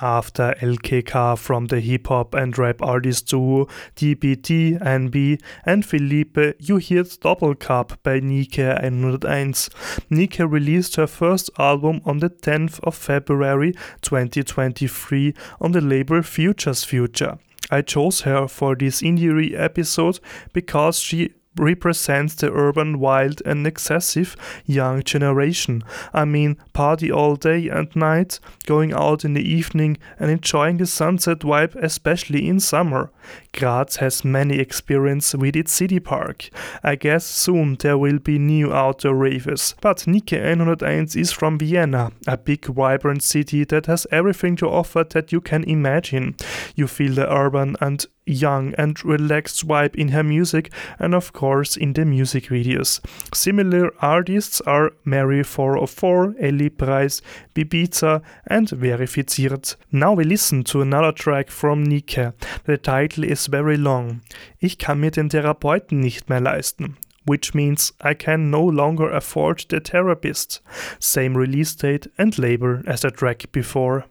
After Elke Kahr from the hip hop and rap artist duo DBDNB and Phillipe, you heard Double Cup by Nike 101. Nike released her first album on the 10th of February 2023 on the label Futures Future. I chose her for this indie episode because she represents the urban, wild, and excessive young generation. I mean, party all day and night, going out in the evening, and enjoying the sunset vibe, especially in summer. Graz has many experience with its city park. I guess soon there will be new outdoor raves, but Nike 101 is from Vienna, a big vibrant city that has everything to offer that you can imagine. You feel the urban and young and relaxed vibe in her music and of course in the music videos. Similar artists are Mary 404, Ellie Price, Bibiza and Verifiziert. Now we listen to another track from Nike. The title is very long. Ich kann mir den Therapeuten nicht mehr leisten. Which means I can no longer afford the therapist. Same release date and label as the track before.